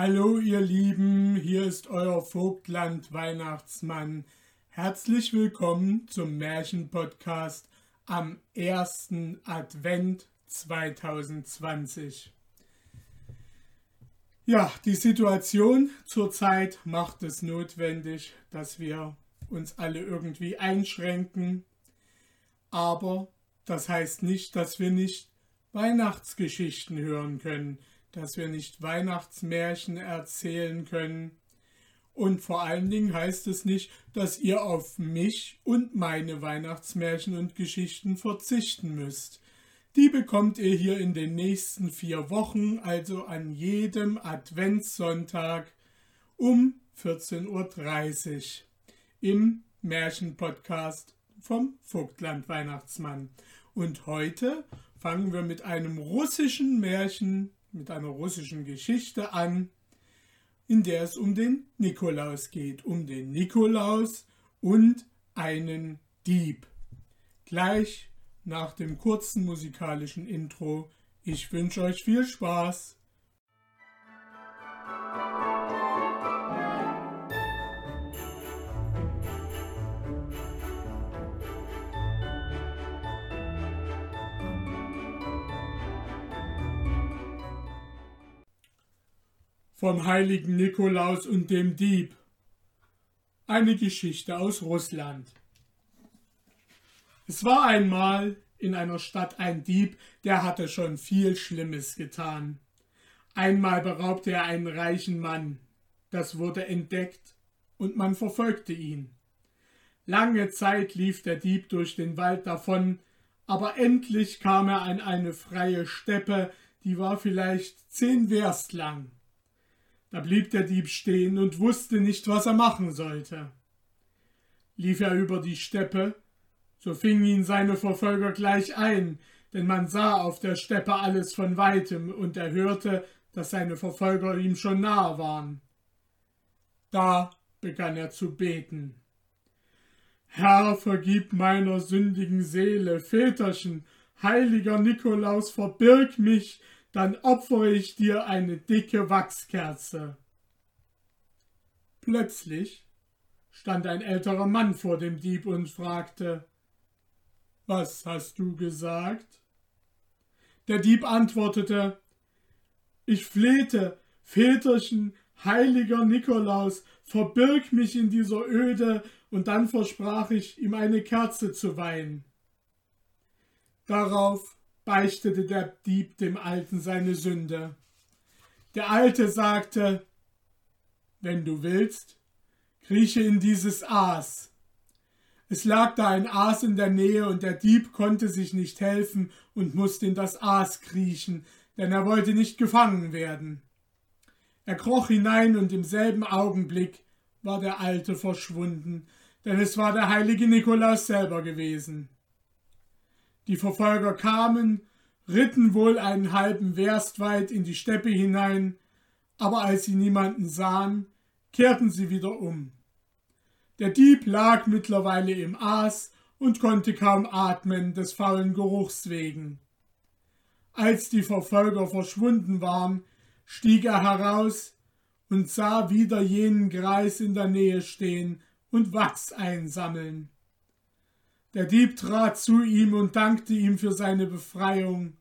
Hallo ihr Lieben, hier ist euer Vogtland Weihnachtsmann. Herzlich willkommen zum Märchenpodcast am ersten Advent 2020. Ja, die Situation zurzeit macht es notwendig, dass wir uns alle irgendwie einschränken. Aber das heißt nicht, dass wir nicht Weihnachtsgeschichten hören können dass wir nicht Weihnachtsmärchen erzählen können. Und vor allen Dingen heißt es nicht, dass ihr auf mich und meine Weihnachtsmärchen und Geschichten verzichten müsst. Die bekommt ihr hier in den nächsten vier Wochen, also an jedem Adventssonntag um 14.30 Uhr im Märchenpodcast vom Vogtland Weihnachtsmann. Und heute fangen wir mit einem russischen Märchen mit einer russischen Geschichte an, in der es um den Nikolaus geht, um den Nikolaus und einen Dieb. Gleich nach dem kurzen musikalischen Intro. Ich wünsche euch viel Spaß. Vom heiligen Nikolaus und dem Dieb. Eine Geschichte aus Russland. Es war einmal in einer Stadt ein Dieb, der hatte schon viel Schlimmes getan. Einmal beraubte er einen reichen Mann. Das wurde entdeckt und man verfolgte ihn. Lange Zeit lief der Dieb durch den Wald davon, aber endlich kam er an eine freie Steppe, die war vielleicht zehn Werst lang. Da blieb der Dieb stehen und wusste nicht, was er machen sollte. Lief er über die Steppe, so fingen ihn seine Verfolger gleich ein, denn man sah auf der Steppe alles von weitem, und er hörte, dass seine Verfolger ihm schon nahe waren. Da begann er zu beten. Herr, vergib meiner sündigen Seele, Väterchen, heiliger Nikolaus, verbirg mich, dann opfere ich dir eine dicke Wachskerze. Plötzlich stand ein älterer Mann vor dem Dieb und fragte Was hast du gesagt? Der Dieb antwortete Ich flehte, Väterchen, heiliger Nikolaus, verbirg mich in dieser Öde, und dann versprach ich, ihm eine Kerze zu weihen. Darauf beichtete der Dieb dem Alten seine Sünde. Der Alte sagte, wenn du willst, krieche in dieses Aas. Es lag da ein Aas in der Nähe und der Dieb konnte sich nicht helfen und musste in das Aas kriechen, denn er wollte nicht gefangen werden. Er kroch hinein und im selben Augenblick war der Alte verschwunden, denn es war der heilige Nikolaus selber gewesen. Die Verfolger kamen, ritten wohl einen halben Werst weit in die Steppe hinein, aber als sie niemanden sahen, kehrten sie wieder um. Der Dieb lag mittlerweile im Aas und konnte kaum atmen des faulen Geruchs wegen. Als die Verfolger verschwunden waren, stieg er heraus und sah wieder jenen Greis in der Nähe stehen und Wachs einsammeln. Der Dieb trat zu ihm und dankte ihm für seine Befreiung.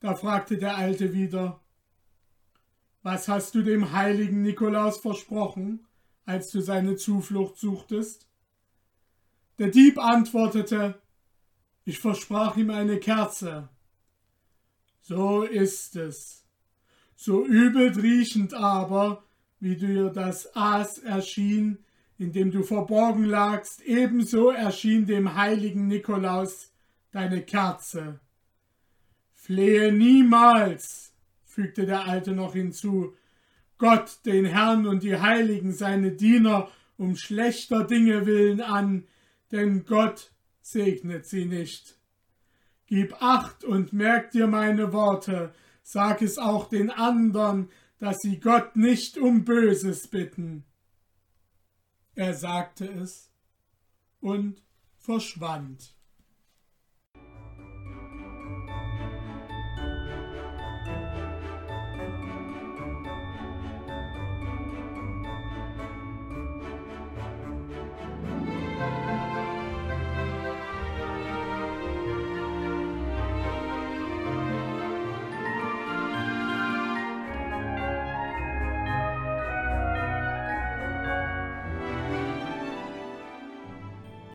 Da fragte der Alte wieder, Was hast du dem heiligen Nikolaus versprochen, als du seine Zuflucht suchtest? Der Dieb antwortete, Ich versprach ihm eine Kerze. So ist es. So übel riechend aber, wie dir das Aas erschien, in dem du verborgen lagst, ebenso erschien dem heiligen Nikolaus deine Kerze. Flehe niemals, fügte der Alte noch hinzu, Gott, den Herrn und die Heiligen, seine Diener, um schlechter Dinge willen an, denn Gott segnet sie nicht. Gib acht und merk dir meine Worte, sag es auch den andern, dass sie Gott nicht um Böses bitten. Er sagte es und verschwand.